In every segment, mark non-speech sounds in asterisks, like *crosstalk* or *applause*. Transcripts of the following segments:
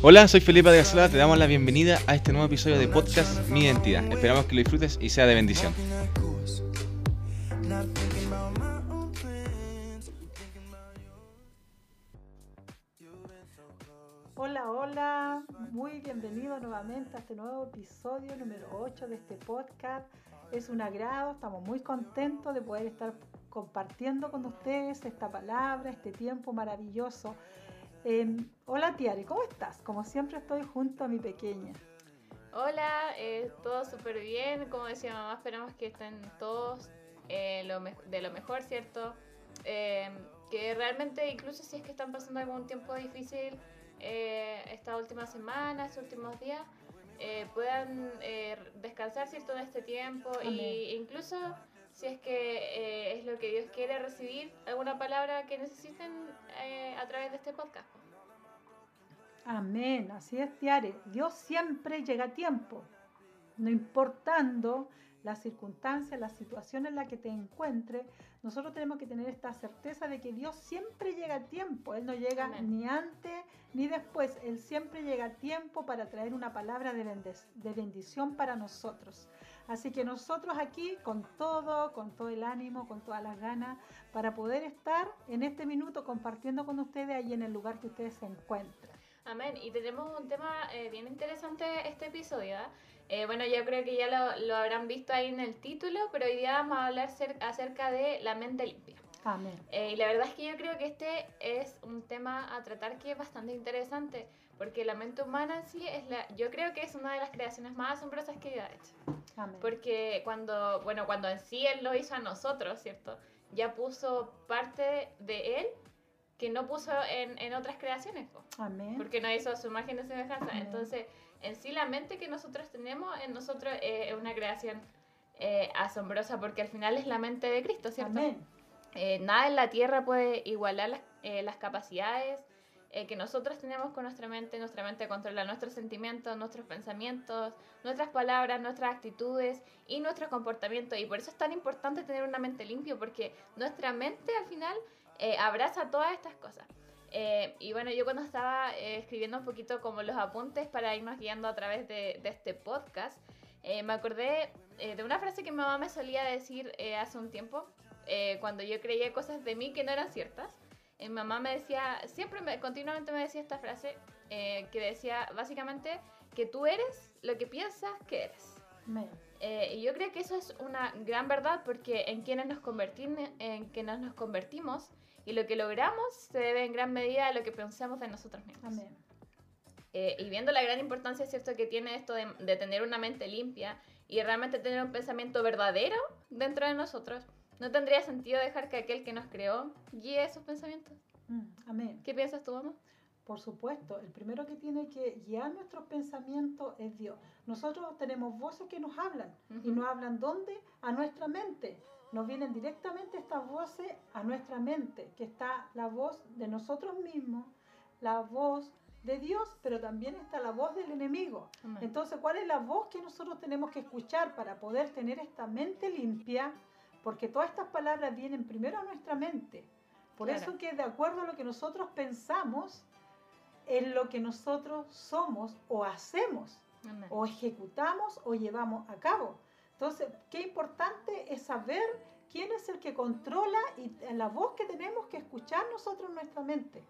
Hola, soy Felipe de Gasela, te damos la bienvenida a este nuevo episodio de podcast Mi Identidad. Esperamos que lo disfrutes y sea de bendición. Hola, hola, muy bienvenido nuevamente a este nuevo episodio número 8 de este podcast. Es un agrado, estamos muy contentos de poder estar compartiendo con ustedes esta palabra, este tiempo maravilloso. Em, hola Tiare, ¿cómo estás? Como siempre estoy junto a mi pequeña. Hola, eh, todo súper bien. Como decía mamá, esperamos que estén todos eh, lo de lo mejor, ¿cierto? Em, que realmente, incluso si es que están pasando algún tiempo difícil eh, esta última semana, estos últimos días, eh, puedan eh, descansar cierto de este tiempo e incluso si es que eh, es lo que Dios quiere recibir alguna palabra que necesiten a través de este podcast. Amén, así es, Tiare. Dios siempre llega a tiempo, no importando las circunstancias, la situación en la que te encuentres, nosotros tenemos que tener esta certeza de que Dios siempre llega a tiempo. Él no llega ni antes ni después. Él siempre llega a tiempo para traer una palabra de bendición para nosotros. Así que nosotros aquí con todo, con todo el ánimo, con todas las ganas, para poder estar en este minuto compartiendo con ustedes ahí en el lugar que ustedes se encuentran. Amén. Y tenemos un tema eh, bien interesante este episodio. ¿eh? Eh, bueno, yo creo que ya lo, lo, habrán visto ahí en el título, pero hoy día vamos a hablar acerca de la mente limpia. Amén. Eh, y la verdad es que yo creo que este es un tema a tratar que es bastante interesante, porque la mente humana en sí es la, yo creo que es una de las creaciones más asombrosas que Dios ha hecho. Amén. Porque cuando, bueno, cuando en sí Él lo hizo a nosotros, ¿cierto? Ya puso parte de Él que no puso en, en otras creaciones. Amén. Porque no hizo su imagen de semejanza. Entonces en sí la mente que nosotros tenemos en nosotros eh, es una creación eh, asombrosa porque al final es la mente de Cristo, ¿cierto? Eh, nada en la tierra puede igualar las, las capacidades que nosotros tenemos con nuestra mente. Nuestra mente controla nuestros sentimientos, nuestros pensamientos, nuestras palabras, nuestras actitudes y nuestro comportamiento. Y por eso es tan importante tener una mente limpia porque nuestra mente al final abraza todas estas cosas. Eh, y bueno, yo cuando estaba eh, escribiendo un poquito como los apuntes para irnos guiando a través de, este podcast, eh, me acordé de una frase que mi mamá me solía decir hace un tiempo, cuando yo creía cosas de mí que no eran ciertas. Mi mamá me decía, siempre me, continuamente me decía esta frase, que decía básicamente que tú eres lo que piensas que eres. y yo creo que eso es una gran verdad porque en quienes nos, en quienes nos convertimos y lo que logramos se debe en gran medida a lo que pensamos de nosotros mismos. Amén. Eh, y viendo la gran importancia, ¿cierto?, que tiene esto de, de, tener una mente limpia y realmente tener un pensamiento verdadero dentro de nosotros, no tendría sentido dejar que aquel que nos creó guíe esos pensamientos. Mm, amén. ¿Qué piensas tú, mamá? Por supuesto, el primero que tiene que guiar nuestros pensamientos es Dios. Nosotros tenemos voces que nos hablan y nos hablan ¿dónde? A nuestra mente nos vienen directamente estas voces a nuestra mente, que está la voz de nosotros mismos, la voz de Dios, pero también está la voz del enemigo. Entonces, ¿cuál es la voz que nosotros tenemos que escuchar para poder tener esta mente limpia? Porque todas estas palabras vienen primero a nuestra mente. Por eso que de acuerdo a lo que nosotros pensamos, es lo que nosotros somos o hacemos, o ejecutamos o llevamos a cabo. Entonces, qué importante es saber quién es el que controla y la voz que tenemos que escuchar nosotros en nuestra mente.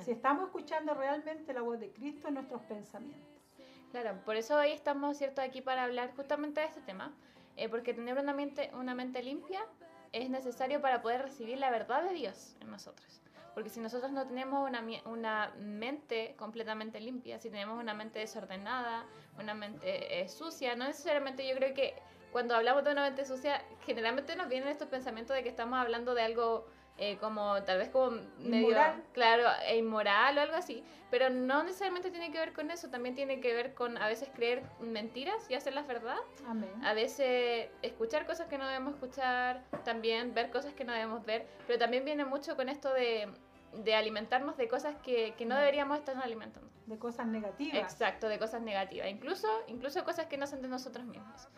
Si estamos escuchando realmente la voz de Cristo en nuestros pensamientos. Claro, por eso hoy estamos cierto aquí para hablar justamente de este tema, eh, porque tener una mente, una mente limpia es necesario para poder recibir la verdad de Dios en nosotros. Porque si nosotros no tenemos una, una mente completamente limpia, si tenemos una mente desordenada, una mente eh, sucia, no necesariamente yo creo que cuando hablamos de una mente sucia, generalmente nos vienen estos pensamientos de que estamos hablando de algo eh, como tal vez como medio claro e inmoral o algo así pero no necesariamente tiene que ver con eso también tiene que ver con a veces creer mentiras y hacerlas verdad Amén. a veces escuchar cosas que no debemos escuchar también ver cosas que no debemos ver pero también viene mucho con esto de de alimentarnos de cosas que, que no deberíamos estar alimentando. De cosas negativas. Exacto, de cosas negativas. Incluso, incluso cosas que no son de nosotros mismos.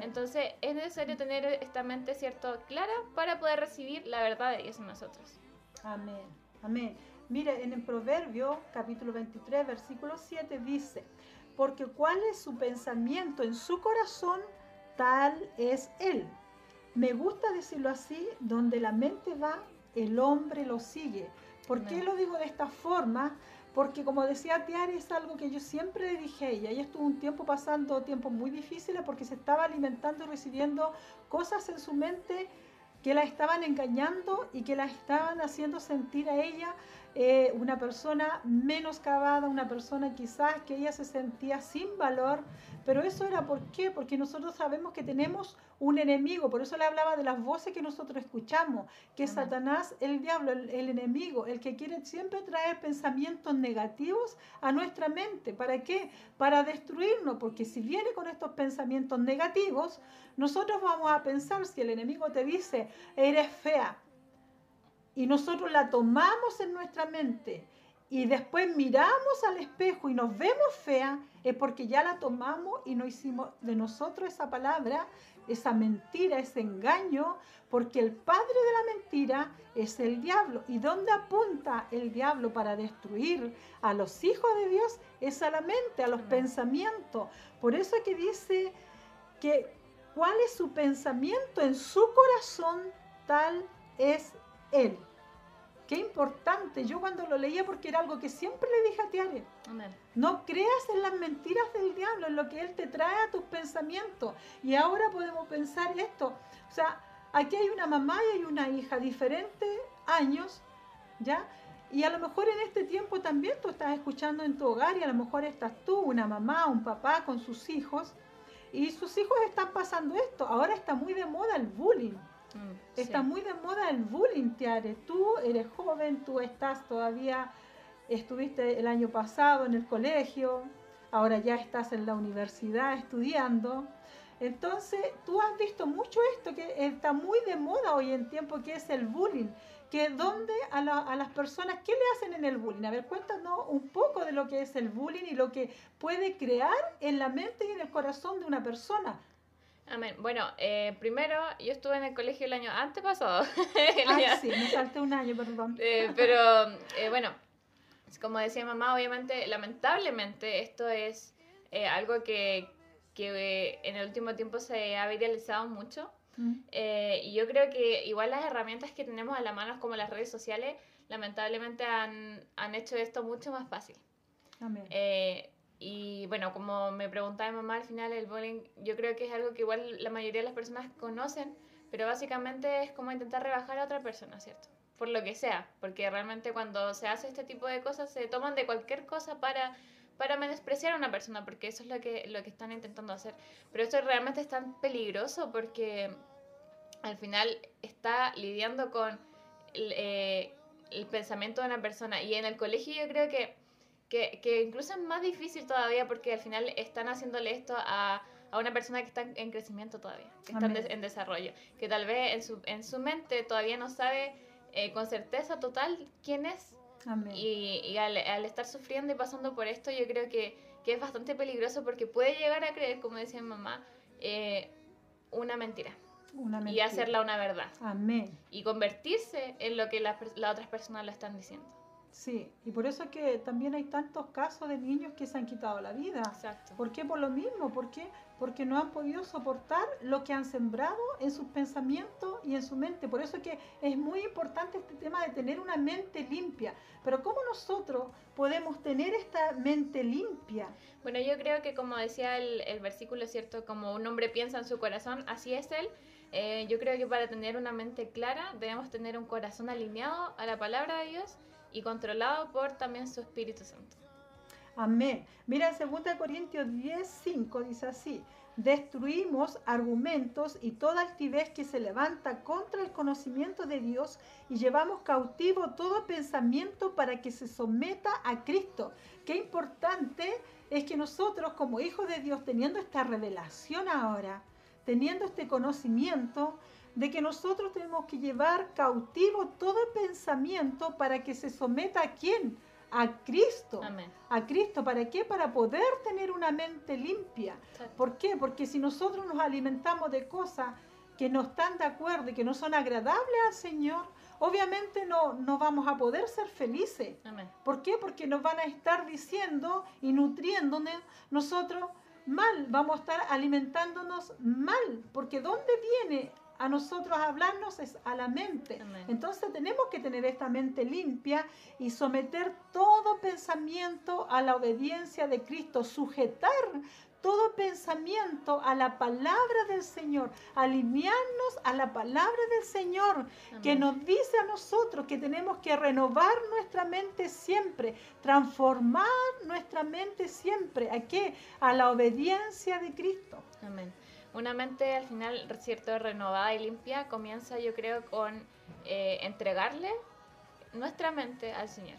Entonces es necesario tener esta mente, ¿cierto?, clara para poder recibir la verdad de Dios en nosotros. Amén. Amén. Mire, en el Proverbio capítulo 23, versículo 7 dice, porque cuál es su pensamiento en su corazón, tal es él. Me gusta decirlo así, donde la mente va, el hombre lo sigue. ¿Por qué lo digo de esta forma? Porque como decía Tiari, es algo que yo siempre le dije a ella. Ella estuvo un tiempo pasando tiempos muy difíciles porque se estaba alimentando y recibiendo cosas en su mente que la estaban engañando y que la estaban haciendo sentir a ella eh, una persona menoscabada, una persona quizás que ella se sentía sin valor, pero eso era por qué, porque nosotros sabemos que tenemos un enemigo, por eso le hablaba de las voces que nosotros escuchamos, que Satanás, el diablo, el, el, enemigo, el que quiere siempre traer pensamientos negativos a nuestra mente, ¿para qué? Para destruirnos, porque si viene con estos pensamientos negativos, nosotros vamos a pensar, si el enemigo te dice, eres fea, y nosotros la tomamos en nuestra mente y después miramos al espejo y nos vemos fea, es porque ya la tomamos y no hicimos de nosotros esa palabra, esa mentira, ese engaño, porque el padre de la mentira es el diablo. ¿Y dónde apunta el diablo para destruir a los hijos de Dios? Es a la mente, a los pensamientos. Por eso es que dice que cuál es su pensamiento en su corazón, tal es él. Qué importante. Yo cuando lo leía, porque era algo que siempre le dije a Tiare. No creas en las mentiras del diablo, en lo que él te trae a tus pensamientos. Y ahora podemos pensar esto. O sea, aquí hay una mamá y hay una hija, diferentes años, ¿ya? Y a lo mejor en este tiempo también tú estás escuchando en tu hogar y a lo mejor estás tú, una mamá, un papá con sus hijos. Y sus hijos están pasando esto. Ahora está muy de moda el bullying. Mm, Está muy de moda el bullying, Tiare. Tú eres joven, tú estás todavía, estuviste el año pasado en el colegio, ahora ya estás en la universidad estudiando. Entonces, tú has visto mucho esto que está muy de moda hoy en tiempo, que es el bullying. Que donde a, a, las personas, ¿qué le hacen en el bullying? A ver, cuéntanos un poco de lo que es el bullying y lo que puede crear en la mente y en el corazón de una persona. Amén. Bueno, eh, primero yo estuve en el colegio el año antepasado. *laughs* ah, sí, me salté un año, perdón. Eh, pero eh, bueno, como decía mamá, obviamente, lamentablemente esto es algo que, que, en el último tiempo se ha viralizado mucho. Mm. y yo creo que igual las herramientas que tenemos a la mano, como las redes sociales, lamentablemente han, han hecho esto mucho más fácil. Amén. Y bueno, como me preguntaba mi mamá al final, el bullying yo creo que es algo que igual la mayoría de las personas conocen, pero básicamente es como intentar rebajar a otra persona, ¿cierto? Por lo que sea, porque realmente cuando se hace este tipo de cosas se toman de cualquier cosa para, para menospreciar a una persona, porque eso es lo que, lo que están intentando hacer. Pero esto realmente es tan peligroso porque al final está lidiando con el, eh, el pensamiento de una persona. Y en el colegio yo creo que que, que, incluso es más difícil todavía porque al final están haciéndole esto a, a una persona que está en crecimiento todavía, que está en, desarrollo, que tal vez en su, en su mente todavía no sabe eh, con certeza total quién es. Y, y al, al, estar sufriendo y pasando por esto, yo creo que, que, es bastante peligroso porque puede llegar a creer, como decía mi mamá, eh, una mentira. Una mentira. Y hacerla una verdad. Amén. Y convertirse en lo que las la otras personas le están diciendo. Sí, y por eso es que también hay tantos casos de niños que se han quitado la vida. Exacto. ¿Por qué? Por lo mismo. ¿Por qué? Porque no han podido soportar lo que han sembrado en sus pensamientos y en su mente. Por eso es que es muy importante este tema de tener una mente limpia. Pero ¿cómo nosotros podemos tener esta mente limpia? Bueno, yo creo que como decía el, el versículo, ¿cierto? Como un hombre piensa en su corazón, así es él. Eh, yo creo que para tener una mente clara debemos tener un corazón alineado a la palabra de Dios y controlado por también su Espíritu Santo. Amén. Mira, en 2 Corintios 10, 5 dice así, destruimos argumentos y toda altivez que se levanta contra el conocimiento de Dios y llevamos cautivo todo pensamiento para que se someta a Cristo. Qué importante es que nosotros como hijos de Dios, teniendo esta revelación ahora, teniendo este conocimiento, de que nosotros tenemos que llevar cautivo todo pensamiento para que se someta a quién? A Cristo. A Cristo. ¿Para qué? Para poder tener una mente limpia. ¿Por qué? Porque si nosotros nos alimentamos de cosas que no están de acuerdo y que no son agradables al Señor, obviamente no, no vamos a poder ser felices. ¿Por qué? Porque nos van a estar diciendo y nutriéndonos nosotros mal, vamos a estar alimentándonos mal, porque ¿dónde viene a nosotros hablarnos es a la mente. Entonces tenemos que tener esta mente limpia y someter todo pensamiento a la obediencia de Cristo, sujetar todo pensamiento a la palabra del Señor, alinearnos a la palabra del Señor, que nos dice a nosotros que tenemos que renovar nuestra mente siempre, transformar nuestra mente siempre. ¿A qué? A la obediencia de Cristo. Amén. Una mente al final, cierto, renovada y limpia comienza yo creo con eh, entregarle nuestra mente al Señor.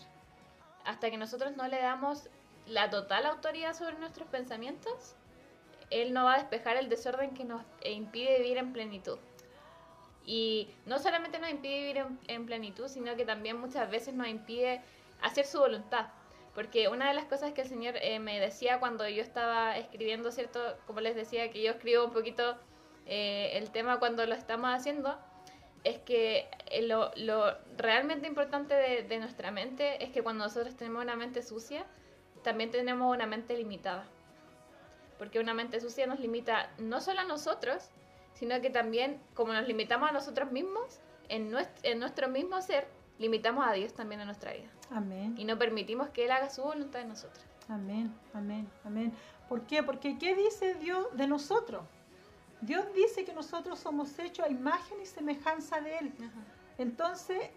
Hasta que nosotros no le damos la total autoridad sobre nuestros pensamientos, Él no va a despejar el desorden que nos impide vivir en plenitud. Y no solamente nos impide vivir en plenitud, sino que también muchas veces nos impide hacer su voluntad. Porque una de las cosas que el Señor eh, me decía cuando yo estaba escribiendo, ¿cierto? Como les decía, que yo escribo un poquito eh, el tema cuando lo estamos haciendo, es que eh, lo, lo realmente importante de, de, nuestra mente es que cuando nosotros tenemos una mente sucia, también tenemos una mente limitada. Porque una mente sucia nos limita no solo a nosotros, sino que también, como nos limitamos a nosotros mismos, en nuestro, en nuestro mismo ser, limitamos a Dios también en nuestra vida. Amén. Y no permitimos que Él haga su voluntad en nosotros. Amén, amén, amén. ¿Por qué? Porque ¿qué dice Dios de nosotros? Dios dice que nosotros somos hechos a imagen y semejanza de Él. Entonces,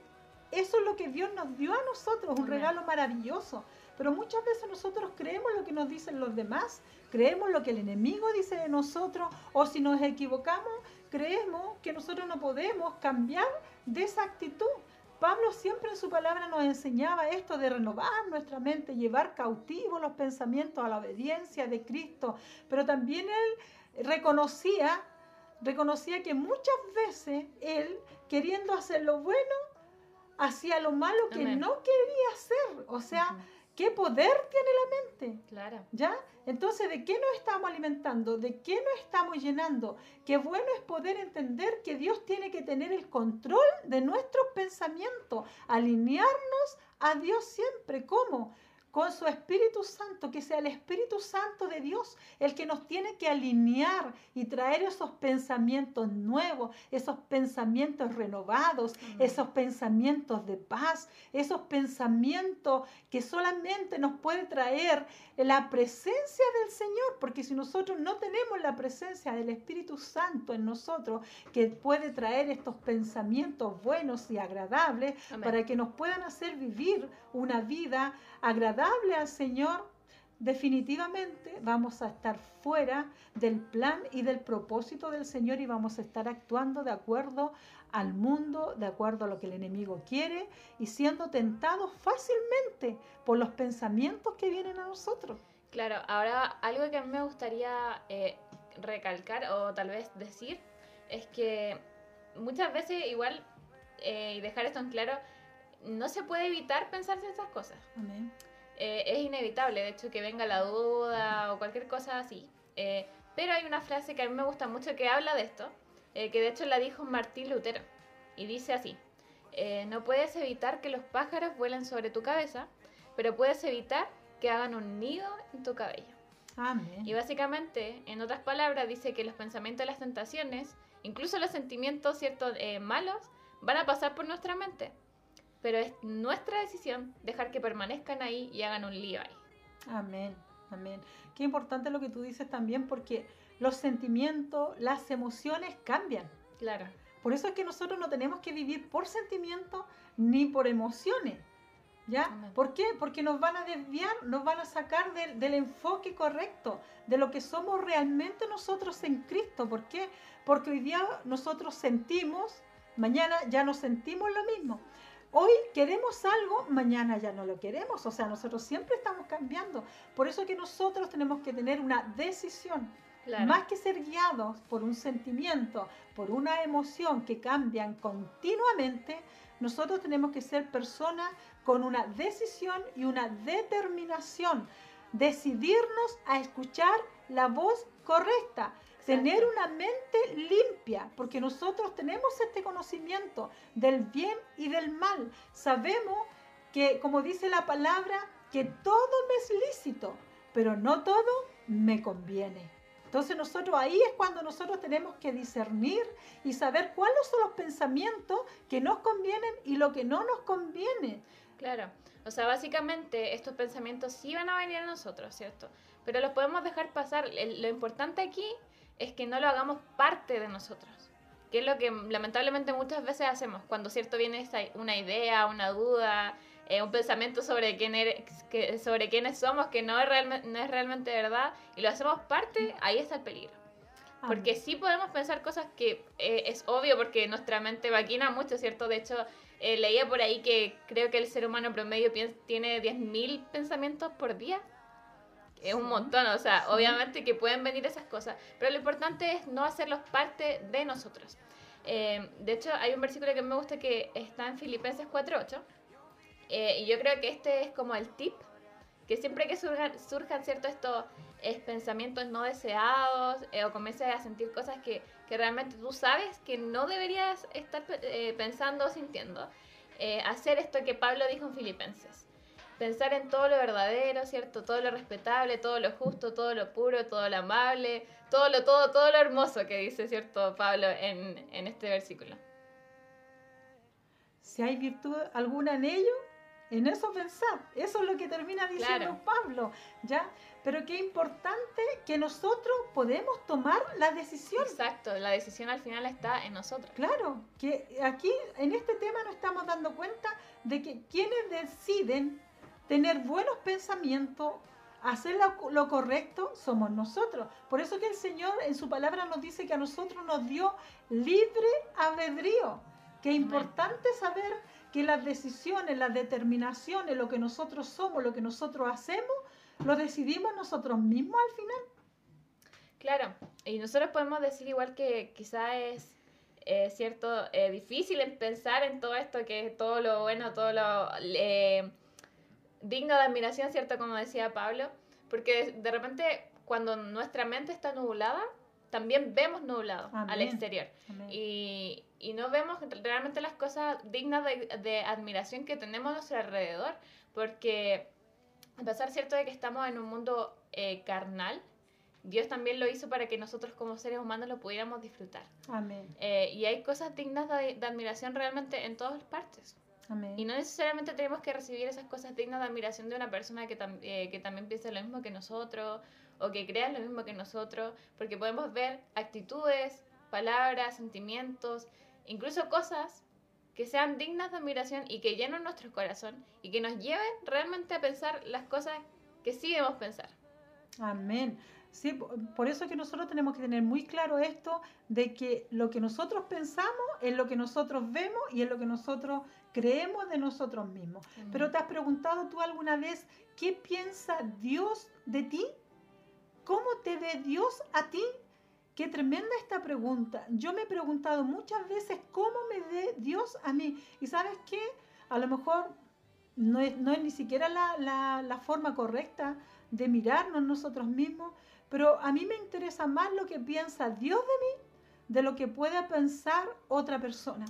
eso es lo que Dios nos dio a nosotros, un regalo maravilloso. Pero muchas veces nosotros creemos lo que nos dicen los demás, creemos lo que el enemigo dice de nosotros, o si nos equivocamos, creemos que nosotros no podemos cambiar de esa actitud. Pablo siempre en su palabra nos enseñaba esto de renovar nuestra mente, llevar cautivos los pensamientos a la obediencia de Cristo, pero también él reconocía, reconocía que muchas veces él, queriendo hacer lo bueno, hacía lo malo que no quería hacer. O sea, ¿Qué poder tiene la mente? Claro. ¿Ya? Entonces, ¿de qué nos estamos alimentando? ¿De qué nos estamos llenando? Qué bueno es poder entender que Dios tiene que tener el control de nuestros pensamientos, alinearnos a Dios siempre. ¿Cómo? Con su Espíritu Santo, que sea el Espíritu Santo de Dios el que nos tiene que alinear y traer esos pensamientos nuevos, esos pensamientos renovados, esos pensamientos de paz, esos pensamientos que solamente nos puede traer la presencia del Señor, porque si nosotros no tenemos la presencia del Espíritu Santo en nosotros, que puede traer estos pensamientos buenos y agradables para que nos puedan hacer vivir una vida agradable al Señor, definitivamente vamos a estar fuera del plan y del propósito del Señor y vamos a estar actuando de acuerdo al mundo, de acuerdo a lo que el enemigo quiere y siendo tentados fácilmente por los pensamientos que vienen a nosotros. Claro, ahora algo que a mí me gustaría eh, recalcar o tal vez decir es que muchas veces igual, eh, y dejar esto en claro, no se puede evitar pensarse estas cosas. Eh, es inevitable, de hecho, que venga la duda o cualquier cosa así. Eh, pero hay una frase que a mí me gusta mucho que habla de esto, eh, que de hecho la dijo Martín Lutero, y dice así, no puedes evitar que los pájaros vuelen sobre tu cabeza, pero puedes evitar que hagan un nido en tu cabello. Y básicamente, en otras palabras, dice que los pensamientos y las tentaciones, incluso los sentimientos ciertos malos, van a pasar por nuestra mente pero es nuestra decisión dejar que permanezcan ahí y hagan un lío ahí. Amén, amén. Qué importante lo que tú dices también porque los sentimientos, las emociones cambian. Claro. Por eso es que nosotros no tenemos que vivir por sentimientos ni por emociones. ¿Ya? ¿Por qué? Porque nos van a desviar, nos van a sacar del, del, enfoque correcto, de lo que somos realmente nosotros en Cristo. ¿Por qué? Porque hoy día nosotros sentimos, mañana ya no sentimos lo mismo. Hoy queremos algo, mañana ya no lo queremos. O sea, nosotros siempre estamos cambiando. Por eso que nosotros tenemos que tener una decisión. Más que ser guiados por un sentimiento, por una emoción que cambian continuamente, nosotros tenemos que ser personas con una decisión y una determinación. Decidirnos a escuchar la voz correcta. Tener una mente limpia, porque nosotros tenemos este conocimiento del bien y del mal. Sabemos que, como dice la palabra, que todo me es lícito, pero no todo me conviene. Entonces nosotros ahí es cuando nosotros tenemos que discernir y saber cuáles son los pensamientos que nos convienen y lo que no nos conviene. Claro, o sea, básicamente estos pensamientos sí van a venir a nosotros, ¿cierto? Pero los podemos dejar pasar. lo importante aquí es que no lo hagamos parte de nosotros, que es lo que lamentablemente muchas veces hacemos cuando, ¿cierto? Viene una idea, una duda, eh, un pensamiento sobre, quién que, sobre quiénes somos que no es, no es realmente verdad y lo hacemos parte, ahí está el peligro. Porque sí podemos pensar cosas que eh, es obvio porque nuestra mente maquina mucho, ¿cierto? De hecho, eh, leía por ahí que creo que el ser humano promedio tiene 10.000 pensamientos por día. Es un montón, o sea, obviamente que pueden venir esas cosas, pero lo importante es no hacerlos parte de nosotros. de hecho, hay un versículo que me gusta que está en Filipenses 4.8 eh, y yo creo que este es como el tip, que siempre que surjan, surjan ciertos estos pensamientos no deseados eh, o comiences a sentir cosas que, que, realmente tú sabes que no deberías estar eh, pensando o sintiendo, hacer esto que Pablo dijo en Filipenses. Pensar en todo lo verdadero, ¿cierto? Todo lo respetable, todo lo justo, todo lo puro, todo lo amable, todo lo, todo, todo lo hermoso que dice, ¿cierto? Pablo en, en este versículo. Si hay virtud alguna en ello, en eso pensar. Eso es lo que termina diciendo Pablo, ¿ya? Pero qué importante que nosotros podemos tomar la decisión. Exacto, la decisión al final está en nosotros. Claro, que aquí en este tema nos estamos dando cuenta de que quienes deciden tener buenos pensamientos, hacer lo, correcto, somos nosotros. Por eso que el Señor en su palabra nos dice que a nosotros nos dio libre albedrío. Qué importante saber que las decisiones, las determinaciones, lo que nosotros somos, lo que nosotros hacemos, lo decidimos nosotros mismos al final. Claro, y nosotros podemos decir igual que quizá es eh, cierto eh, difícil en pensar en todo esto, que es todo lo bueno, todo lo eh, digno de admiración, ¿cierto? Como decía Pablo, porque de repente cuando nuestra mente está nublada, también vemos nublado al exterior. Y, y, no vemos realmente las cosas dignas de, de, admiración que tenemos a nuestro alrededor, porque a pesar cierto de que estamos en un mundo eh, carnal, Dios también lo hizo para que nosotros como seres humanos lo pudiéramos disfrutar. Amén. Eh, y hay cosas dignas de, de, admiración realmente en todas partes. Amén. Y no necesariamente tenemos que recibir esas cosas dignas de admiración de una persona que, eh, que también piensa lo mismo que nosotros o que crean lo mismo que nosotros, porque podemos ver actitudes, palabras, sentimientos, incluso cosas que sean dignas de admiración y que llenen nuestro corazón y que nos lleven realmente a pensar las cosas que sí debemos pensar. Amén. Sí, por eso que nosotros tenemos que tener muy claro esto de que lo que nosotros pensamos es lo que nosotros vemos y es lo que nosotros creemos de nosotros mismos. Pero ¿te has preguntado tú alguna vez qué piensa Dios de ti? ¿Cómo te ve Dios a ti? Qué tremenda esta pregunta. Yo me he preguntado muchas veces cómo me ve Dios a mí. Y sabes qué? A lo mejor no es, no es ni siquiera la, la, forma correcta de mirarnos nosotros mismos, pero a mí me interesa más lo que piensa Dios de mí de lo que pueda pensar otra persona.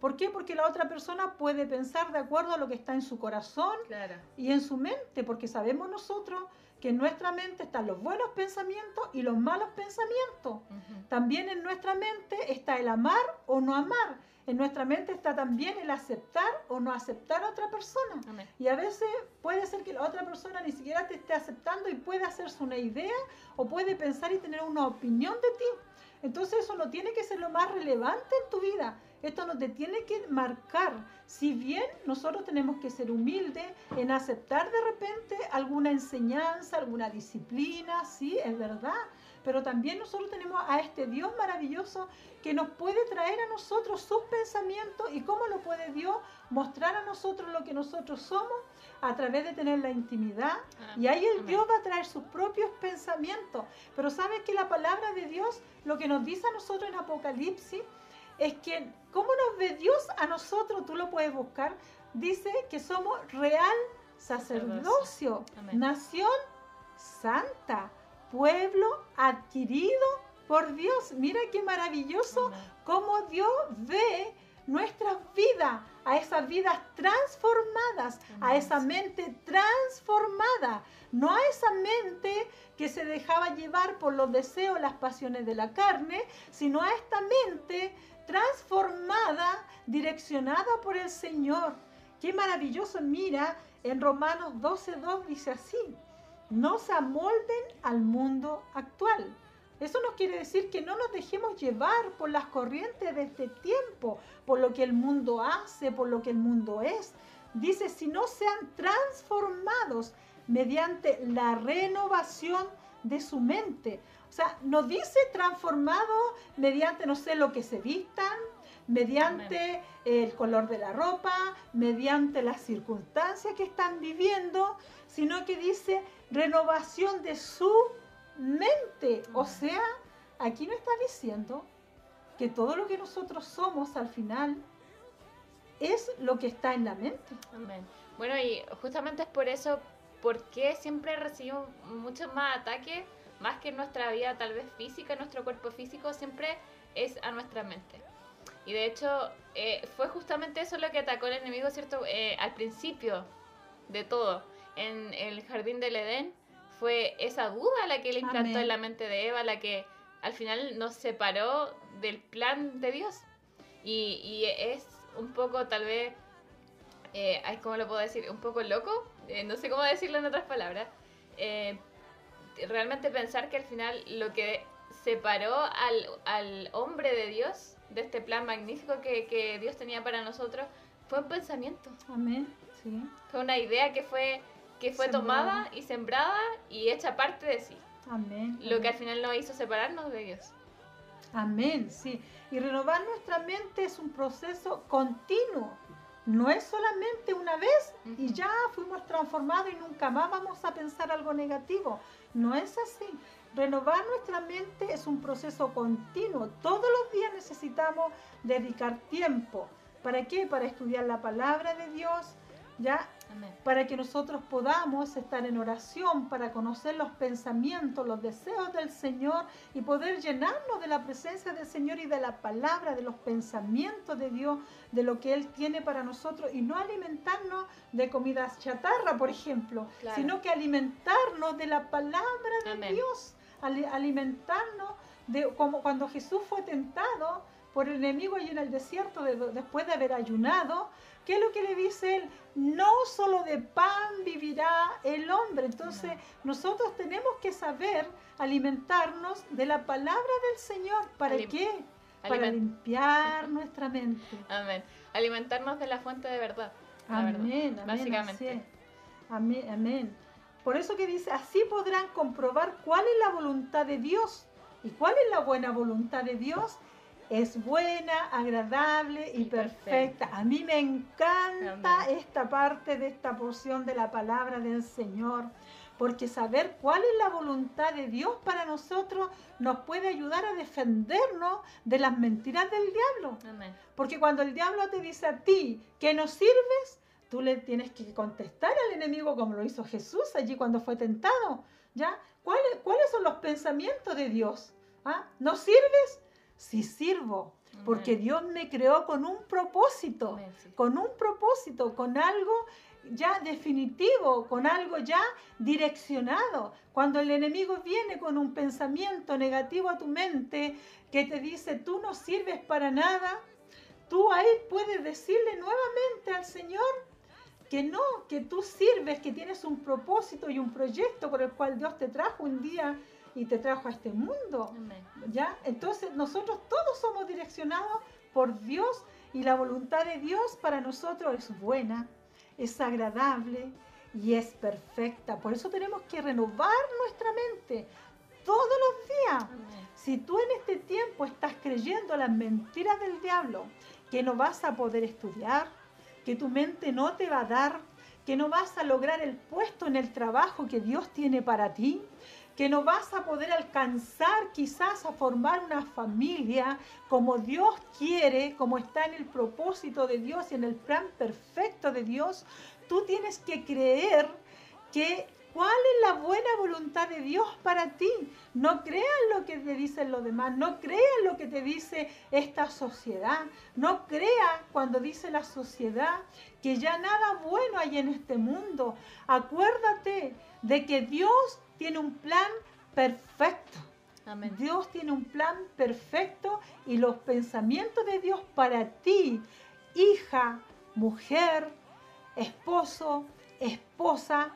¿Por qué? Porque la otra persona puede pensar de acuerdo a lo que está en su corazón y en su mente, porque sabemos nosotros que en nuestra mente están los buenos pensamientos y los malos pensamientos. También en nuestra mente está el amar o no amar. En nuestra mente está también el aceptar o no aceptar a otra persona. Y a veces puede ser que la otra persona ni siquiera te esté aceptando y puede hacerse una idea o puede pensar y tener una opinión de ti. Entonces eso no tiene que ser lo más relevante en tu vida. Esto no te tiene que marcar. Si bien nosotros tenemos que ser humildes en aceptar de repente alguna enseñanza, alguna disciplina, sí, es verdad. Pero también nosotros tenemos a este Dios maravilloso que nos puede traer a nosotros sus pensamientos y cómo lo puede Dios mostrar a nosotros lo que nosotros somos a través de tener la intimidad. Ah, y ahí el Dios va a traer sus propios pensamientos. Pero sabes que la palabra de Dios, lo que nos dice a nosotros en Apocalipsis, es que cómo nos ve Dios a nosotros, tú lo puedes buscar, dice que somos real sacerdocio, nación santa, pueblo adquirido por Dios. Mira qué maravilloso cómo Dios ve nuestras vidas, a esas vidas transformadas, a esa mente transformada, no a esa mente que se dejaba llevar por los deseos, las pasiones de la carne, sino a esta mente transformada, direccionada por el Señor. Qué maravilloso, mira, en Romanos 12.2 dice así, no se amolden al mundo actual. Eso no quiere decir que no nos dejemos llevar por las corrientes de este tiempo, por lo que el mundo hace, por lo que el mundo es. Dice, si no sean transformados mediante la renovación de su mente. O sea, no dice transformado mediante, no sé, lo que se vistan, mediante el color de la ropa, mediante las circunstancias que están viviendo, sino que dice renovación de su mente. O sea, aquí no está diciendo que todo lo que nosotros somos al final es lo que está en la mente. Bueno, y justamente es por eso, porque siempre recibimos muchos más ataques, más que en nuestra vida tal vez física, nuestro cuerpo físico, siempre es a nuestra mente. Y de hecho, eh, fue justamente eso lo que atacó el enemigo, ¿cierto? Eh, al principio de todo, en el jardín del Edén, fue esa duda la que le implantó en la mente de Eva, la que al final nos separó del plan de Dios. Y, es un poco, tal vez, eh, ¿cómo lo puedo decir? Un poco loco, eh, no sé cómo decirlo en otras palabras. realmente pensar que al final lo que separó al, al hombre de Dios de este plan magnífico que, Dios tenía para nosotros fue un pensamiento. Amén. Sí. Fue una idea que fue, que fue tomada y sembrada y hecha parte de sí. Amén. Lo que al final nos hizo separarnos de Dios. Amén, sí. Y renovar nuestra mente es un proceso continuo. No es solamente una vez y ya fuimos transformados y nunca más vamos a pensar algo negativo. No es así. Renovar nuestra mente es un proceso continuo. Todos los días necesitamos dedicar tiempo. ¿Para qué? Para estudiar la palabra de Dios, ¿ya? Para que nosotros podamos estar en oración, para conocer los pensamientos, los deseos del Señor y poder llenarnos de la presencia del Señor y de la palabra, de los pensamientos de Dios, de lo que Él tiene para nosotros y no alimentarnos de comidas chatarra, por ejemplo, sino que alimentarnos de la palabra de Dios alimentarnos de como cuando Jesús fue tentado por el enemigo allí en el desierto después de haber ayunado, ¿qué es lo que le dice él? No solo de pan vivirá el hombre. Entonces nosotros tenemos que saber alimentarnos de la palabra del Señor. ¿Para qué? Para limpiar nuestra mente. *laughs* Amén. Alimentarnos de la fuente de verdad. Amén, amén. Básicamente. Amén, amén. Por eso que dice, así podrán comprobar cuál es la voluntad de Dios. ¿Y cuál es la buena voluntad de Dios? Es buena, agradable y, perfecta. A mí me encanta esta parte de esta porción de la palabra del Señor, porque saber cuál es la voluntad de Dios para nosotros nos puede ayudar a defendernos de las mentiras del diablo. Porque cuando el diablo te dice a ti que no sirves, Tú le tienes que contestar al enemigo como lo hizo Jesús allí cuando fue tentado. ¿Ya? ¿Cuáles, ¿Cuáles son los pensamientos de Dios? ¿Ah? ¿No sirves? Sí sirvo, porque Dios me creó con un propósito, con un propósito, con algo ya definitivo, con algo ya direccionado. Cuando el enemigo viene con un pensamiento negativo a tu mente que te dice, tú no sirves para nada, tú ahí puedes decirle nuevamente al Señor, que no, que tú sirves, que tienes un propósito y un proyecto por el cual Dios te trajo un día y te trajo a este mundo. ¿Ya? Entonces nosotros todos somos direccionados por Dios y la voluntad de Dios para nosotros es buena, es agradable y es perfecta. Por eso tenemos que renovar nuestra mente todos los días. Si tú en este tiempo estás creyendo las mentiras del diablo, que no vas a poder estudiar, que tu mente no te va a dar, que no vas a lograr el puesto en el trabajo que Dios tiene para ti, que no vas a poder alcanzar quizás a formar una familia como Dios quiere, como está en el propósito de Dios y en el plan perfecto de Dios, tú tienes que creer que cuál es la buena voluntad de Dios para ti. No creas lo que te dicen los demás, no creas lo que te dice esta sociedad, no creas cuando dice la sociedad que ya nada bueno hay en este mundo. Acuérdate de que Dios tiene un plan perfecto. Dios tiene un plan perfecto y los pensamientos de Dios para ti, hija, mujer, esposo, esposa,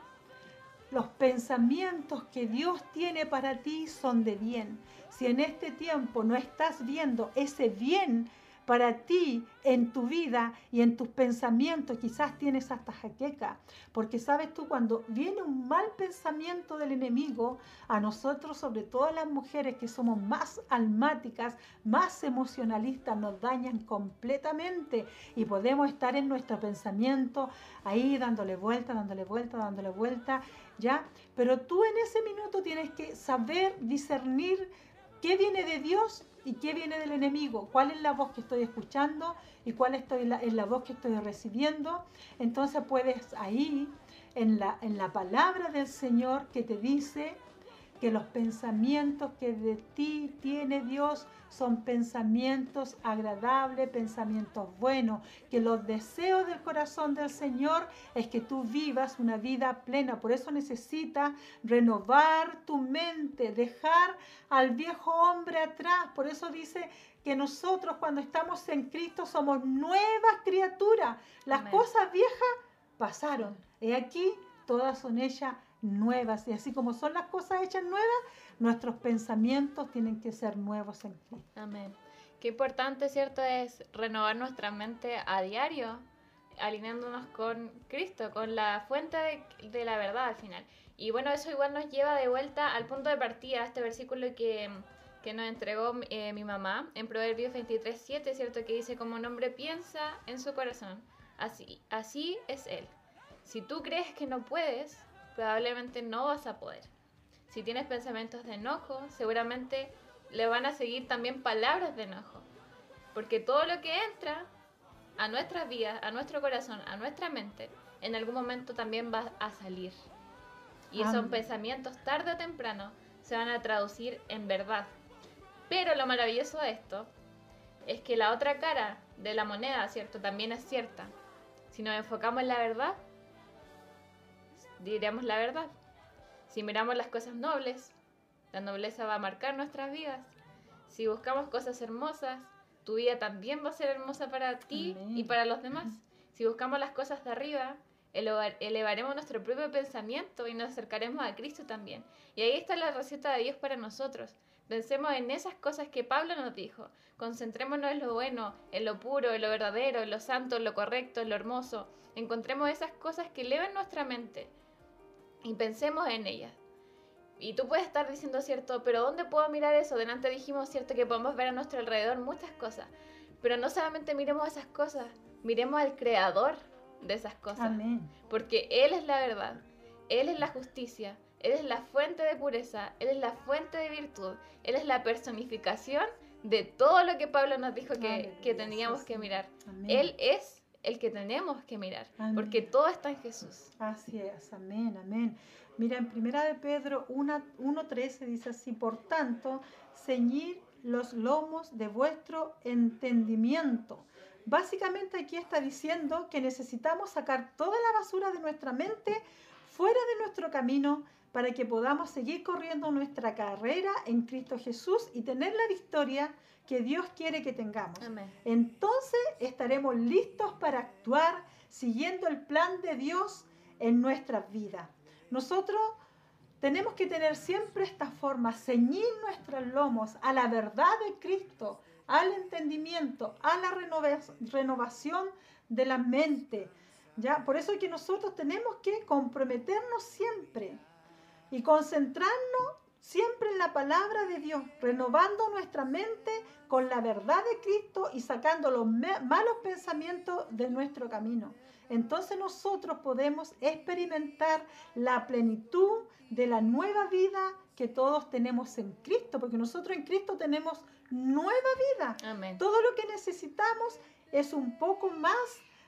los pensamientos que Dios tiene para ti son de bien. Si en este tiempo no estás viendo ese bien para ti en tu vida y en tus pensamientos. Quizás tienes hasta jaqueca, porque sabes tú, cuando viene un mal pensamiento del enemigo, a nosotros, sobre todo las mujeres que somos más almáticas, más emocionalistas, nos dañan completamente y podemos estar en nuestro pensamiento ahí dándole vuelta, dándole vuelta, dándole vuelta, ¿ya? Pero tú en ese minuto tienes que saber discernir qué viene de Dios y qué viene del enemigo, cuál es la voz que estoy escuchando y cuál estoy la, es la voz que estoy recibiendo. Entonces puedes ahí, en la, en la palabra del Señor que te dice que los pensamientos que de ti tiene Dios son pensamientos agradables, pensamientos buenos, que los deseos del corazón del Señor es que tú vivas una vida plena. Por eso necesitas renovar tu mente, dejar al viejo hombre atrás. Por eso dice que nosotros cuando estamos en Cristo somos nuevas criaturas. Las cosas viejas pasaron. Y aquí todas son ellas nuevas. Y así como son las cosas hechas nuevas, nuestros pensamientos tienen que ser nuevos en Cristo. Amén. Qué importante, ¿cierto?, es renovar nuestra mente a diario, alineándonos con Cristo, con la fuente de, la verdad al final. Y bueno, eso igual nos lleva de vuelta al punto de partida, este versículo que, que nos entregó eh, mi mamá en Proverbios 23, 7, ¿cierto? Que dice, como un hombre piensa en su corazón, así, así es él. Si tú crees que no puedes, probablemente no vas a poder. Si tienes pensamientos de enojo, seguramente le van a seguir también palabras de enojo. Porque todo lo que entra a nuestras vidas, a nuestro corazón, a nuestra mente, en algún momento también va a salir. Y esos pensamientos, tarde o temprano, se van a traducir en verdad. Pero lo maravilloso de esto es que la otra cara de la moneda, ¿cierto? También es cierta. Si nos enfocamos en la verdad, diremos la verdad. Si miramos las cosas nobles, la nobleza va a marcar nuestras vidas. Si buscamos cosas hermosas, tu vida también va a ser hermosa para ti y para los demás. Si buscamos las cosas de arriba, elevaremos nuestro propio pensamiento y nos acercaremos a Cristo también. Y ahí está la receta de Dios para nosotros. Pensemos en esas cosas que Pablo nos dijo. Concentrémonos en lo bueno, en lo puro, en lo verdadero, en lo santo, en lo correcto, en lo hermoso. Encontremos esas cosas que eleven nuestra mente y pensemos en ellas. Y tú puedes estar diciendo, cierto, pero ¿dónde puedo mirar eso? Delante dijimos, cierto, que podemos ver a nuestro alrededor muchas cosas. Pero no solamente miremos esas cosas, miremos al creador de esas cosas. Porque Él es la verdad, Él es la justicia, Él es la fuente de pureza, Él es la fuente de virtud, Él es la personificación de todo lo que Pablo nos dijo que, que teníamos que mirar. Él es el que tenemos que mirar, porque todo está en Jesús. Así es, amén, amén. Mira, en primera de Pedro 1.13 dice así, por tanto, ceñir los lomos de vuestro entendimiento. Básicamente aquí está diciendo que necesitamos sacar toda la basura de nuestra mente fuera de nuestro camino para que podamos seguir corriendo nuestra carrera en Cristo Jesús y tener la victoria que Dios quiere que tengamos. Entonces estaremos listos para actuar siguiendo el plan de Dios en nuestras vidas. Nosotros tenemos que tener siempre esta forma, ceñir nuestros lomos a la verdad de Cristo, al entendimiento, a la renovación de la mente. ¿ya? Por eso es que nosotros tenemos que comprometernos siempre y concentrarnos siempre en la palabra de Dios, renovando nuestra mente con la verdad de Cristo y sacando los malos pensamientos de nuestro camino. Entonces nosotros podemos experimentar la plenitud de la nueva vida que todos tenemos en Cristo, porque nosotros en Cristo tenemos nueva vida. Todo lo que necesitamos es un poco más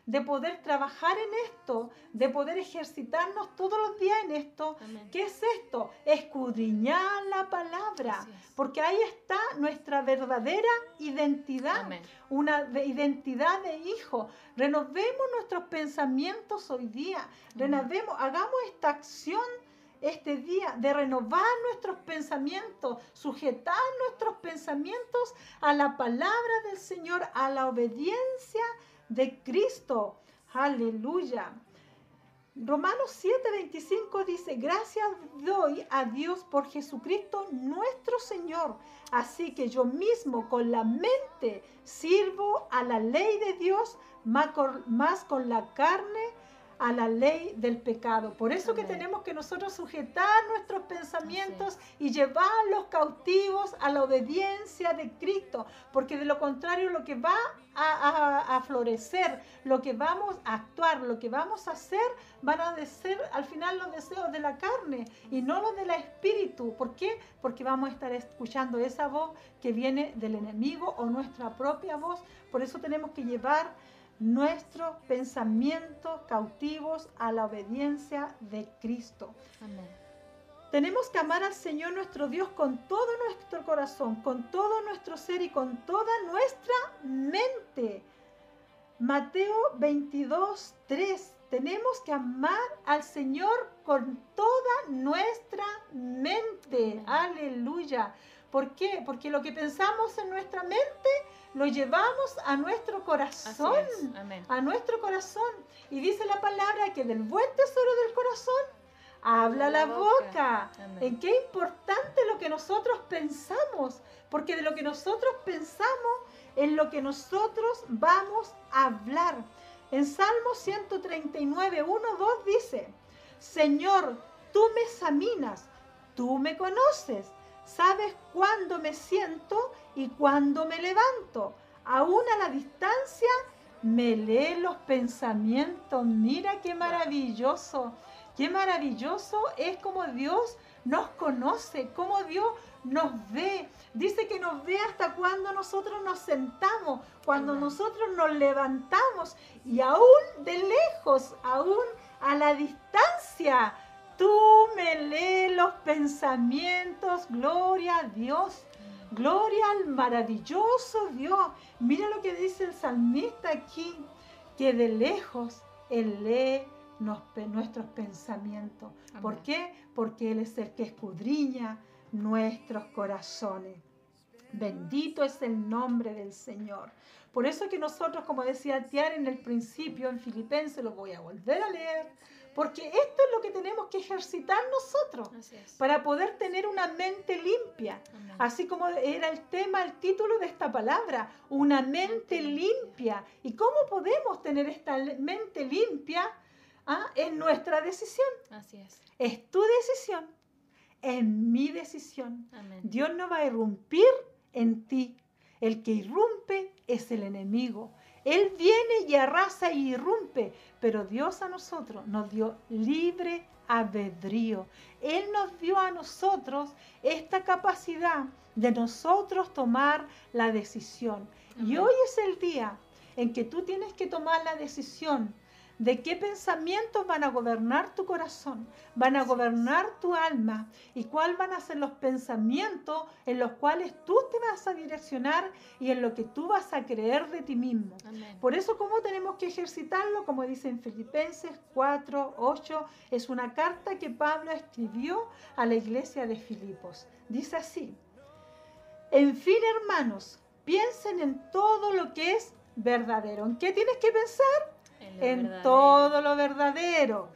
de poder trabajar en esto, de poder ejercitarnos todos los días en esto. ¿Qué es esto? Escudriñar la palabra, porque ahí está nuestra verdadera identidad, una identidad de hijo. Renovemos nuestros pensamientos hoy día, renovemos, hagamos esta acción este día de renovar nuestros pensamientos, sujetar nuestros pensamientos a la palabra del Señor, a la obediencia de Cristo. Aleluya. Romanos 7:25 dice, gracias doy a Dios por Jesucristo nuestro Señor. Así que yo mismo con la mente sirvo a la ley de Dios, más con la carne a la ley del pecado. Por eso que tenemos que nosotros sujetar nuestros pensamientos y llevarlos cautivos a la obediencia de Cristo, porque de lo contrario lo que va a, florecer, lo que vamos a actuar, lo que vamos a hacer, van a ser al final los deseos de la carne y no los del espíritu. ¿Por qué? Porque vamos a estar escuchando esa voz que viene del enemigo o nuestra propia voz. Por eso tenemos que llevar nuestros pensamientos cautivos a la obediencia de Cristo. Tenemos que amar al Señor nuestro Dios con todo nuestro corazón, con todo nuestro ser y con toda nuestra mente. Mateo 22, 3. Tenemos que amar al Señor con toda nuestra mente. Aleluya. ¿Por qué? Porque lo que pensamos en nuestra mente lo llevamos a nuestro corazón, a nuestro corazón. Y dice la palabra que del buen tesoro del corazón habla la, boca. En qué importante lo que nosotros pensamos, porque de lo que nosotros pensamos es lo que nosotros vamos a hablar. En Salmo 139, 1, 2 dice, Señor, tú me examinas, tú me conoces Sabes cuándo me siento y cuándo me levanto. Aún a la distancia me lee los pensamientos. Mira qué maravilloso. Qué maravilloso es como Dios nos conoce, como Dios nos ve. Dice que nos ve hasta cuando nosotros nos sentamos, cuando nosotros nos levantamos y aún de lejos, aún a la distancia, Tú me lees los pensamientos, gloria a Dios, gloria al maravilloso Dios. Mira lo que dice el salmista aquí, que de lejos Él lee nuestros pensamientos. ¿Por qué? Porque Él es el que escudriña nuestros corazones. Bendito es el nombre del Señor. Por eso que nosotros, como decía Tiar en el principio, en Filipenses, lo voy a volver a leer, porque esto es lo que tenemos que ejercitar nosotros para poder tener una mente limpia. Así como era el tema, el título de esta palabra, una mente limpia. ¿Y cómo podemos tener esta mente limpia? Ah, en nuestra decisión. Así es. Es tu decisión, es mi decisión. Dios no va a irrumpir en ti. El que irrumpe es el enemigo. Él viene y arrasa y irrumpe, pero Dios a nosotros nos dio libre albedrío. Él nos dio a nosotros esta capacidad de nosotros tomar la decisión. Y hoy es el día en que tú tienes que tomar la decisión de qué pensamientos van a gobernar tu corazón, van a gobernar tu alma y cuáles van a ser los pensamientos en los cuales tú te vas a direccionar y en lo que tú vas a creer de ti mismo. Por eso, ¿cómo tenemos que ejercitarlo? Como dice en Filipenses 4, 8, es una carta que Pablo escribió a la iglesia de Filipos. Dice así, en fin, hermanos, piensen en todo lo que es verdadero. ¿En qué tienes que pensar? En, todo lo verdadero.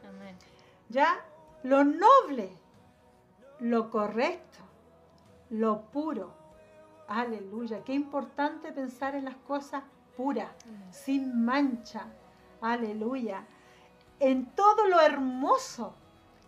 ¿Ya? Lo noble, lo correcto, lo puro. Aleluya. Qué importante pensar en las cosas puras, sin mancha. Aleluya. En todo lo hermoso.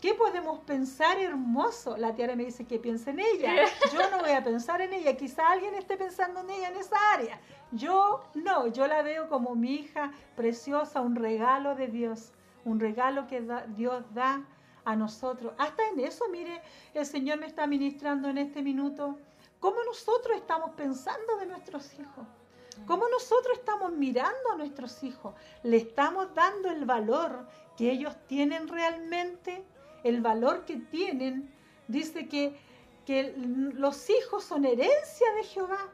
¿Qué podemos pensar hermoso? La tiara me dice que piense en ella. *laughs* Yo no voy a pensar en ella. Quizá alguien esté pensando en ella en esa área. Yo no, yo la veo como mi hija preciosa, un regalo de Dios, un regalo que Dios da a nosotros. Hasta en eso, mire, el Señor me está ministrando en este minuto. ¿Cómo nosotros estamos pensando de nuestros hijos? ¿Cómo nosotros estamos mirando a nuestros hijos? ¿Le estamos dando el valor que ellos tienen realmente? El valor que tienen. Dice que, que los hijos son herencia de Jehová.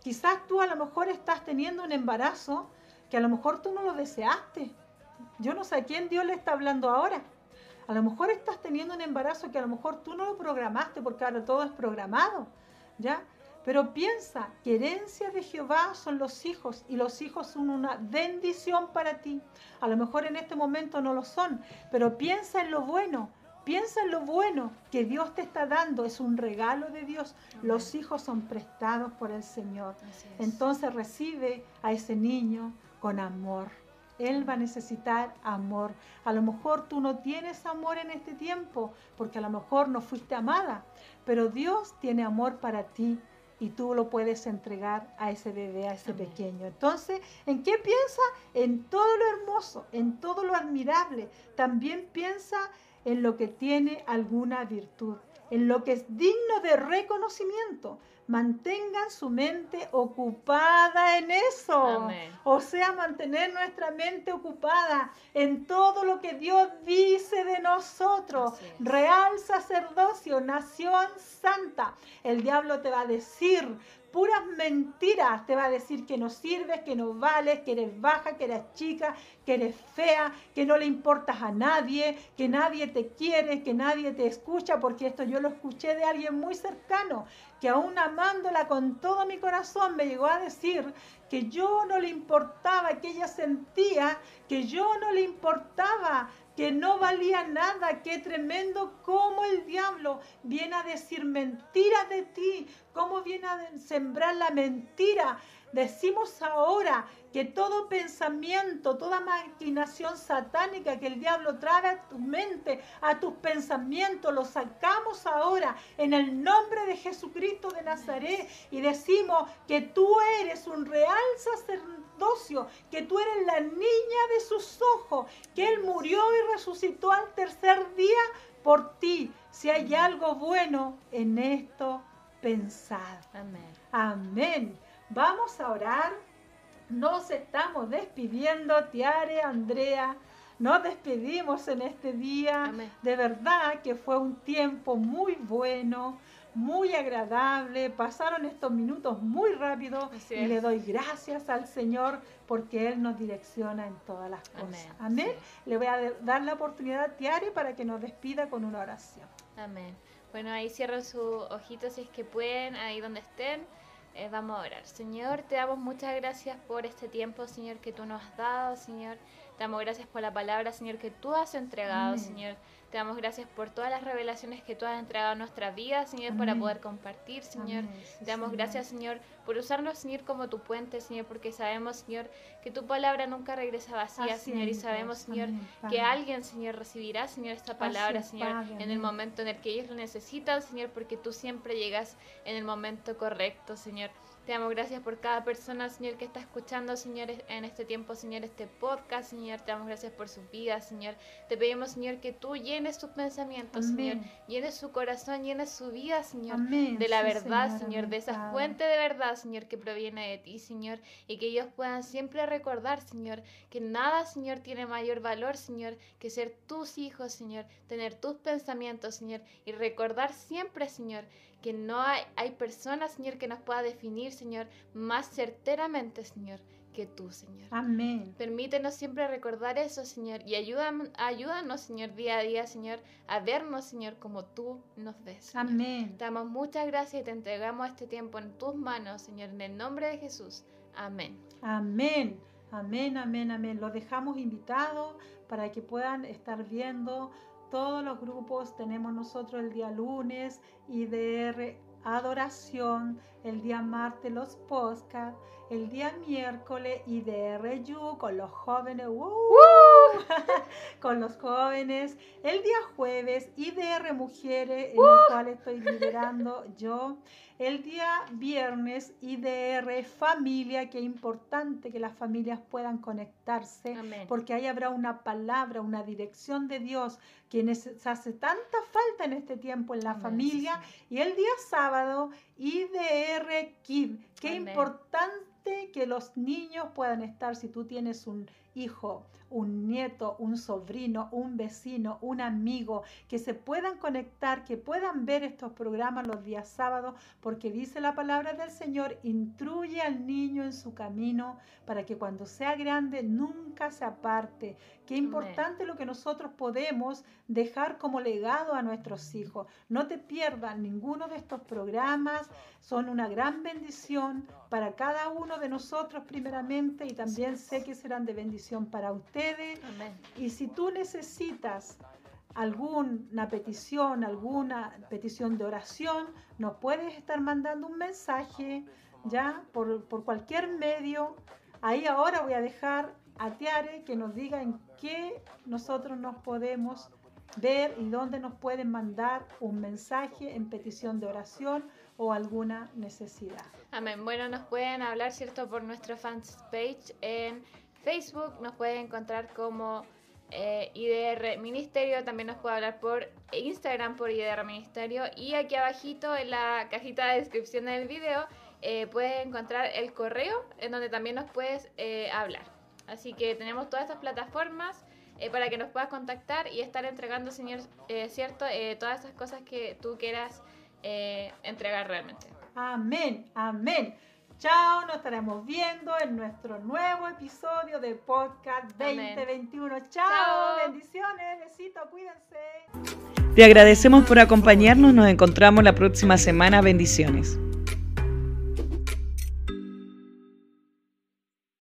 Quizás tú a lo mejor estás teniendo un embarazo que a lo mejor tú no lo deseaste. Yo no sé a quién Dios le está hablando ahora. A lo mejor estás teniendo un embarazo que a lo mejor tú no lo programaste porque ahora todo es programado, ¿ya? Pero piensa que herencia de Jehová son los hijos y los hijos son una bendición para ti. A lo mejor en este momento no lo son, pero piensa en lo bueno, piensa en lo bueno que Dios te está dando, es un regalo de Dios. Los hijos son prestados por el Señor. Entonces recibe a ese niño con amor. Él va a necesitar amor. A lo mejor tú no tienes amor en este tiempo, porque a lo mejor no fuiste amada, pero Dios tiene amor para ti y tú lo puedes entregar a ese bebé, a ese pequeño. Entonces, ¿en qué piensa? En todo lo hermoso, en todo lo admirable. También piensa en lo que tiene alguna virtud, en lo que es digno de reconocimiento mantengan su mente ocupada en eso. O sea, mantener nuestra mente ocupada en todo lo que Dios dice de nosotros. Real sacerdocio, nación santa. El diablo te va a decir, puras mentiras. Te va a decir que no sirves, que no vales, que eres baja, que eres chica, que eres fea, que no le importas a nadie, que nadie te quiere, que nadie te escucha, porque esto yo lo escuché de alguien muy cercano, que aún amándola con todo mi corazón me llegó a decir que yo no le importaba, que ella sentía que yo no le importaba, que no valía nada, qué tremendo cómo el diablo viene a decir mentiras de ti, cómo viene a sembrar la mentira. Decimos ahora que todo pensamiento, toda maquinación satánica que el diablo trae a tu mente, a tus pensamientos, lo sacamos ahora en el nombre de Jesucristo de Nazaret. Y decimos que tú eres un real sacerdocio, que tú eres la niña de sus ojos, que Él murió y resucitó al tercer día por ti. Si hay algo bueno en esto, pensad. Amén. Amén. Vamos a orar. Nos estamos despidiendo, Tiare, Andrea. Nos despedimos en este día. De verdad que fue un tiempo muy bueno, muy agradable. Pasaron estos minutos muy rápido y le doy gracias al Señor porque Él nos direcciona en todas las cosas. Amén. Le voy a dar la oportunidad a Tiare para que nos despida con una oración. Amén. Bueno, ahí cierro sus ojitos si es que pueden, ahí donde estén. Eh, vamos a orar. Señor, te damos muchas gracias por este tiempo, Señor, que tú nos has dado, Señor. Te damos gracias por la palabra, Señor, que tú has entregado, Señor. Te damos gracias por todas las revelaciones que tú has entregado a nuestra vida, Señor, para poder compartir, Señor. Te damos gracias, Señor, por usarnos, Señor, como tu puente, Señor, porque sabemos, Señor, que tu palabra nunca regresa vacía, Señor, y sabemos, Señor, que alguien, Señor, recibirá, Señor, esta palabra, Señor, en el momento en el que ellos lo necesitan, Señor, porque tú siempre llegas en el momento correcto, Señor. Te damos gracias por cada persona, Señor, que está escuchando, Señor, en este tiempo, Señor, este podcast, Señor. Te damos gracias por su vida, Señor. Te pedimos, Señor, que tú llenes sus pensamientos, Señor. Llenes su corazón, llenes su vida, Señor. De la verdad, Señor, de esa fuente de verdad, Señor, que proviene de ti, Señor. Y que ellos puedan siempre recordar, Señor, que nada, Señor, tiene mayor valor, Señor, que ser tus hijos, Señor. Tener tus pensamientos, Señor. Y recordar siempre, Señor, que no hay, hay personas, Señor, que nos pueda definir, Señor, más certeramente, Señor, que tú, Señor. Amén. Permítenos siempre recordar eso, Señor, y ayúdanos, ayúdanos, Señor, día a día, Señor, a vernos, Señor, como tú nos ves. Amén. Te damos muchas gracias y te entregamos este tiempo en tus manos, Señor, en el nombre de Jesús. Amén. Amén. Amén, amén, amén. Los dejamos invitados para que puedan estar viendo todos los grupos. Tenemos nosotros el día lunes IDR Adoración, el día martes los podcast, el día miércoles IDR You con los jóvenes, con los jóvenes, el día jueves IDR Mujeres, en el cual estoy liderando yo. El día viernes, IDR Familia, que es importante que las familias puedan conectarse, porque ahí habrá una palabra, una dirección de Dios que hace tanta falta en este tiempo en la familia. Y el día sábado, IDR Kid, Qué importante que los niños puedan estar, si tú tienes un hijo, un nieto, un sobrino, un vecino, un amigo, que se puedan conectar, que puedan ver estos programas los días sábados, porque dice la palabra del Señor, instruye al niño en su camino para que cuando sea grande nunca se aparte. Qué importante lo que nosotros podemos dejar como legado a nuestros hijos. No te pierdas ninguno de estos programas, son una gran bendición para cada uno de nosotros primeramente y también sé que serán de bendición para ustedes. Y si tú necesitas alguna petición, alguna petición de oración, nos puedes estar mandando un mensaje ya por, por cualquier medio. Ahí ahora voy a dejar a Tiare que nos diga en qué nosotros nos podemos ver y dónde nos pueden mandar un mensaje en petición de oración o alguna necesidad. Amén. Bueno, nos pueden hablar, ¿cierto? Por nuestra fanpage en Facebook, nos pueden encontrar como eh, IDR Ministerio, también nos puede hablar por Instagram por IDR Ministerio y aquí abajito en la cajita de descripción del video eh, puedes encontrar el correo en donde también nos puedes eh, hablar. Así que tenemos todas estas plataformas para que nos puedas contactar y estar entregando, señor, cierto, todas esas cosas que tú quieras eh, entregar realmente. Amén, amén. Chao, nos estaremos viendo en nuestro nuevo episodio de Podcast 2021. Chao, bendiciones, besitos, cuídense. Te agradecemos por acompañarnos, nos encontramos la próxima semana, bendiciones.